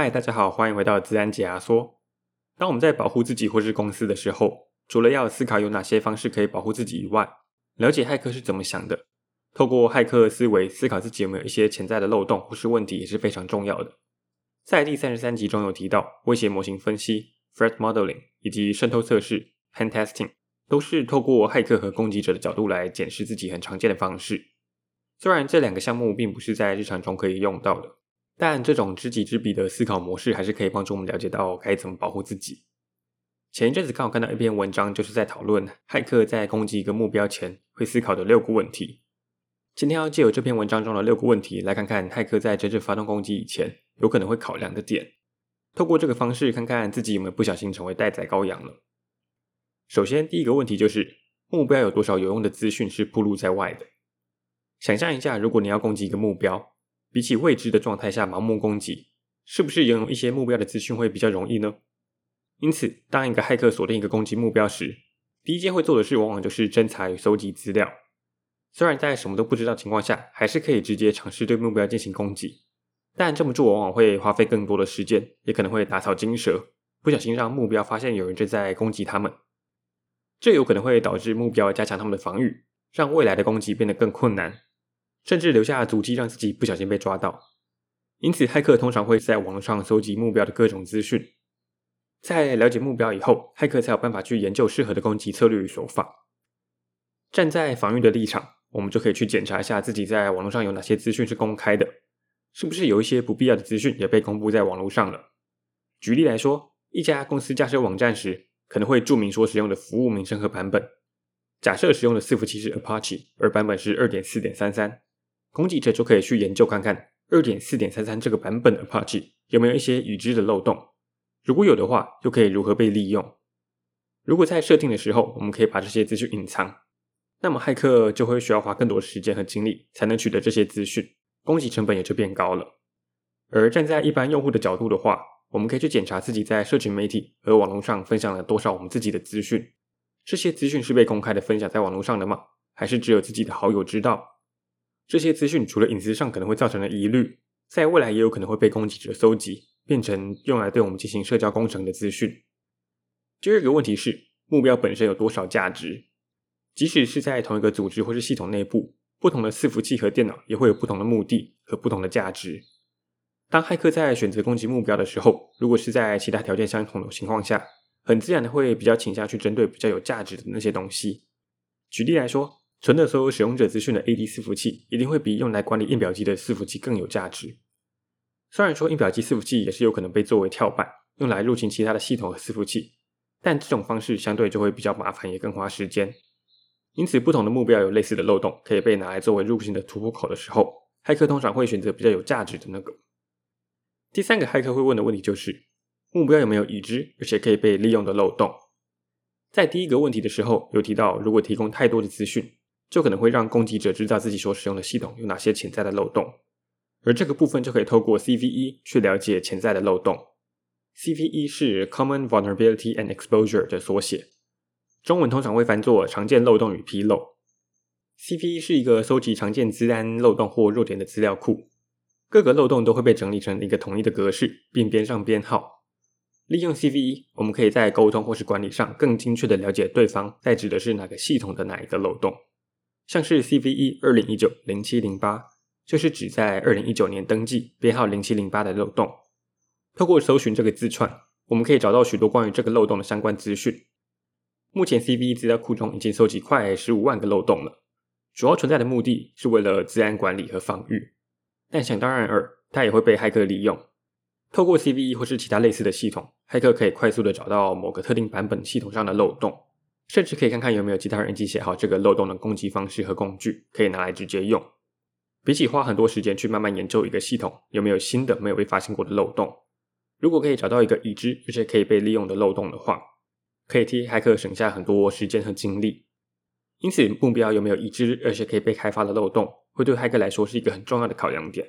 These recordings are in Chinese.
嗨，大家好，欢迎回到自然解压缩。当我们在保护自己或是公司的时候，除了要思考有哪些方式可以保护自己以外，了解骇客是怎么想的，透过骇客思维思考自己有没有一些潜在的漏洞或是问题也是非常重要的。在第三十三集中有提到，威胁模型分析 （threat modeling） 以及渗透测试 （pen testing） 都是透过骇客和攻击者的角度来检视自己很常见的方式。虽然这两个项目并不是在日常中可以用到的。但这种知己知彼的思考模式，还是可以帮助我们了解到该怎么保护自己。前一阵子刚好看到一篇文章，就是在讨论骇客在攻击一个目标前会思考的六个问题。今天要借由这篇文章中的六个问题，来看看骇客在真正发动攻击以前，有可能会考量的点。透过这个方式，看看自己有没有不小心成为待宰羔羊了。首先，第一个问题就是目标有多少有用的资讯是暴露在外的？想象一下，如果你要攻击一个目标。比起未知的状态下盲目攻击，是不是拥有一些目标的资讯会比较容易呢？因此，当一个骇客锁定一个攻击目标时，第一件会做的事往往就是侦查与搜集资料。虽然在什么都不知道情况下，还是可以直接尝试对目标进行攻击，但这么做往往会花费更多的时间，也可能会打草惊蛇，不小心让目标发现有人正在攻击他们。这有可能会导致目标加强他们的防御，让未来的攻击变得更困难。甚至留下足迹，让自己不小心被抓到。因此，骇客通常会在网络上搜集目标的各种资讯。在了解目标以后，骇客才有办法去研究适合的攻击策略与手法。站在防御的立场，我们就可以去检查一下自己在网络上有哪些资讯是公开的，是不是有一些不必要的资讯也被公布在网络上了。举例来说，一家公司架设网站时，可能会注明说使用的服务名称和版本。假设使用的伺服器是 Apache，而版本是二点四点三三。攻击者就可以去研究看看二点四点三三这个版本的 Apache 有没有一些已知的漏洞，如果有的话，又可以如何被利用？如果在设定的时候，我们可以把这些资讯隐藏，那么骇客就会需要花更多时间和精力才能取得这些资讯，攻击成本也就变高了。而站在一般用户的角度的话，我们可以去检查自己在社群媒体和网络上分享了多少我们自己的资讯，这些资讯是被公开的分享在网络上的吗？还是只有自己的好友知道？这些资讯除了隐私上可能会造成的疑虑，在未来也有可能会被攻击者搜集，变成用来对我们进行社交工程的资讯。第二个问题是，目标本身有多少价值？即使是在同一个组织或是系统内部，不同的伺服器和电脑也会有不同的目的和不同的价值。当骇客在选择攻击目标的时候，如果是在其他条件相同的情况下，很自然的会比较倾向去针对比较有价值的那些东西。举例来说，存的所有使用者资讯的 AD 伺服器，一定会比用来管理印表机的伺服器更有价值。虽然说印表机伺服器也是有可能被作为跳板，用来入侵其他的系统和伺服器，但这种方式相对就会比较麻烦，也更花时间。因此，不同的目标有类似的漏洞，可以被拿来作为入侵的突破口的时候，骇客通常会选择比较有价值的那个。第三个骇客会问的问题就是，目标有没有已知而且可以被利用的漏洞？在第一个问题的时候，有提到如果提供太多的资讯。就可能会让攻击者知道自己所使用的系统有哪些潜在的漏洞，而这个部分就可以透过 CVE 去了解潜在的漏洞。CVE 是 Common Vulnerability and Exposure 的缩写，中文通常会翻作常见漏洞与纰漏。CVE 是一个收集常见资安漏洞或弱点的资料库，各个漏洞都会被整理成一个统一的格式，并编上编号。利用 CVE，我们可以在沟通或是管理上更精确地了解对方在指的是哪个系统的哪一个漏洞。像是 CVE 二零一九零七零八，就是指在二零一九年登记编号零七零八的漏洞。透过搜寻这个字串，我们可以找到许多关于这个漏洞的相关资讯。目前 CVE 资料库中已经搜集快十五万个漏洞了，主要存在的目的是为了治安管理和防御。但想当然耳，它也会被骇客利用。透过 CVE 或是其他类似的系统，骇客可以快速的找到某个特定版本系统上的漏洞。甚至可以看看有没有其他人已经写好这个漏洞的攻击方式和工具，可以拿来直接用。比起花很多时间去慢慢研究一个系统有没有新的没有被发现过的漏洞，如果可以找到一个已知而且可以被利用的漏洞的话，可以替骇客省下很多时间和精力。因此，目标有没有已知而且可以被开发的漏洞，会对骇客来说是一个很重要的考量点。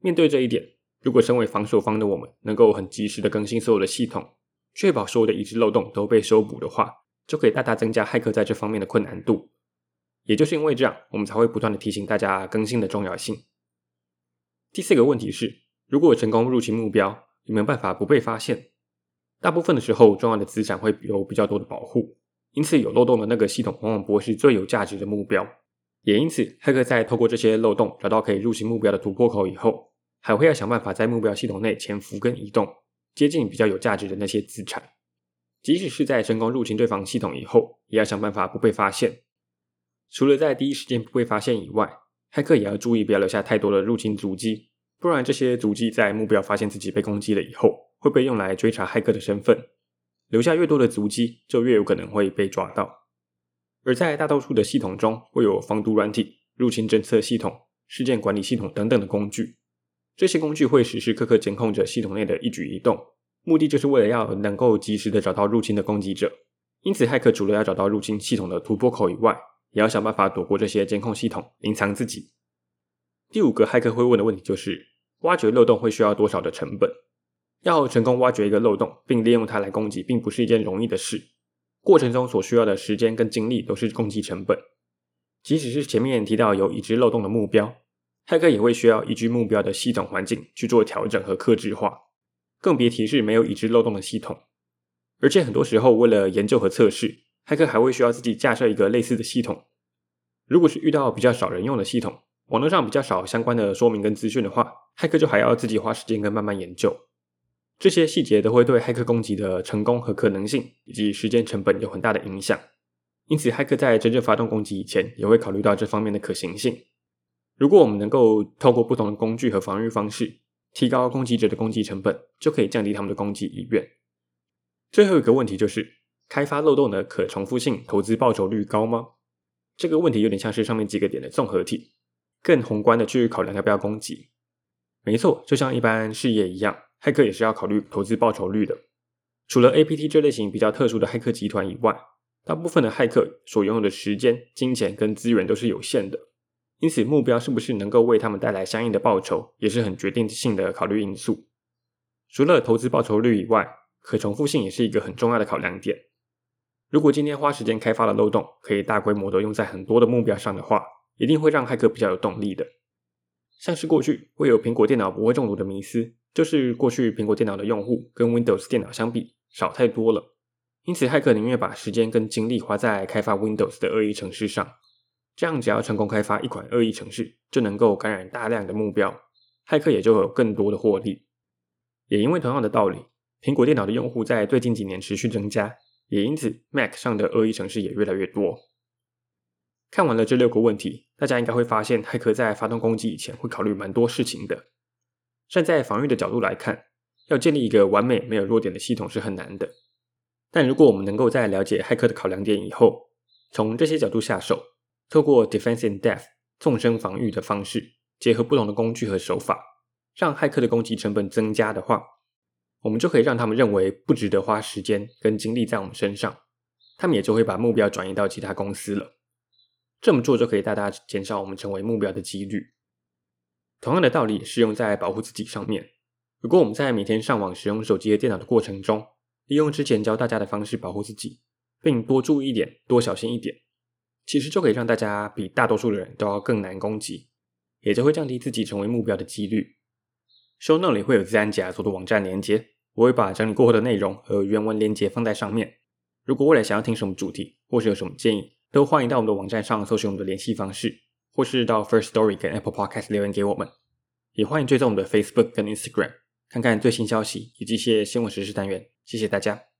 面对这一点，如果身为防守方的我们能够很及时的更新所有的系统，确保所有的已知漏洞都被修补的话，就可以大大增加骇客在这方面的困难度。也就是因为这样，我们才会不断的提醒大家更新的重要性。第四个问题是，如果成功入侵目标，有没有办法不被发现？大部分的时候，重要的资产会有比较多的保护，因此有漏洞的那个系统往往不会是最有价值的目标。也因此，骇客在透过这些漏洞找到可以入侵目标的突破口以后，还会要想办法在目标系统内潜伏跟移动，接近比较有价值的那些资产。即使是在成功入侵对方系统以后，也要想办法不被发现。除了在第一时间不被发现以外，骇客也要注意不要留下太多的入侵足迹，不然这些足迹在目标发现自己被攻击了以后，会被用来追查骇客的身份。留下越多的足迹，就越有可能会被抓到。而在大多数的系统中，会有防毒软体、入侵侦测系统、事件管理系统等等的工具。这些工具会时时刻刻监控着系统内的一举一动，目的就是为了要能够及时的找到入侵的攻击者。因此，骇客除了要找到入侵系统的突破口以外，也要想办法躲过这些监控系统，隐藏自己。第五个骇客会问的问题就是：挖掘漏洞会需要多少的成本？要成功挖掘一个漏洞，并利用它来攻击，并不是一件容易的事。过程中所需要的时间跟精力都是攻击成本。即使是前面提到有已知漏洞的目标，骇客也会需要依据目标的系统环境去做调整和克制化，更别提是没有已知漏洞的系统。而且很多时候，为了研究和测试，骇客还会需要自己架设一个类似的系统。如果是遇到比较少人用的系统，网络上比较少相关的说明跟资讯的话，骇客就还要自己花时间跟慢慢研究。这些细节都会对骇客攻击的成功和可能性以及时间成本有很大的影响。因此，骇客在真正发动攻击以前，也会考虑到这方面的可行性。如果我们能够透过不同的工具和防御方式，提高攻击者的攻击成本，就可以降低他们的攻击意愿。最后一个问题就是。开发漏洞的可重复性投资报酬率高吗？这个问题有点像是上面几个点的综合体，更宏观的去考量要不要攻击。没错，就像一般事业一样，骇客也是要考虑投资报酬率的。除了 APT 这类型比较特殊的骇客集团以外，大部分的骇客所拥有的时间、金钱跟资源都是有限的，因此目标是不是能够为他们带来相应的报酬，也是很决定性的考虑因素。除了投资报酬率以外，可重复性也是一个很重要的考量点。如果今天花时间开发的漏洞可以大规模的用在很多的目标上的话，一定会让骇客比较有动力的。像是过去会有苹果电脑不会中毒的迷思，就是过去苹果电脑的用户跟 Windows 电脑相比少太多了，因此骇客宁愿把时间跟精力花在开发 Windows 的恶意程式上，这样只要成功开发一款恶意程式，就能够感染大量的目标，骇客也就有更多的获利。也因为同样的道理，苹果电脑的用户在最近几年持续增加。也因此，Mac 上的恶意程式也越来越多。看完了这六个问题，大家应该会发现，骇客在发动攻击以前会考虑蛮多事情的。站在防御的角度来看，要建立一个完美没有弱点的系统是很难的。但如果我们能够在了解骇客的考量点以后，从这些角度下手，透过 Defense in Depth 纵深防御的方式，结合不同的工具和手法，让骇客的攻击成本增加的话，我们就可以让他们认为不值得花时间跟精力在我们身上，他们也就会把目标转移到其他公司了。这么做就可以大大减少我们成为目标的几率。同样的道理适用在保护自己上面。如果我们在每天上网使用手机和电脑的过程中，利用之前教大家的方式保护自己，并多注意一点、多小心一点，其实就可以让大家比大多数的人都要更难攻击，也就会降低自己成为目标的几率。Show Note 里会有资安解压缩的网站连接，我会把整理过后的内容和原文连接放在上面。如果未来想要听什么主题，或是有什么建议，都欢迎到我们的网站上搜寻我们的联系方式，或是到 First Story 跟 Apple Podcast 留言给我们。也欢迎追踪我们的 Facebook 跟 Instagram，看看最新消息以及一些新闻实时单元。谢谢大家。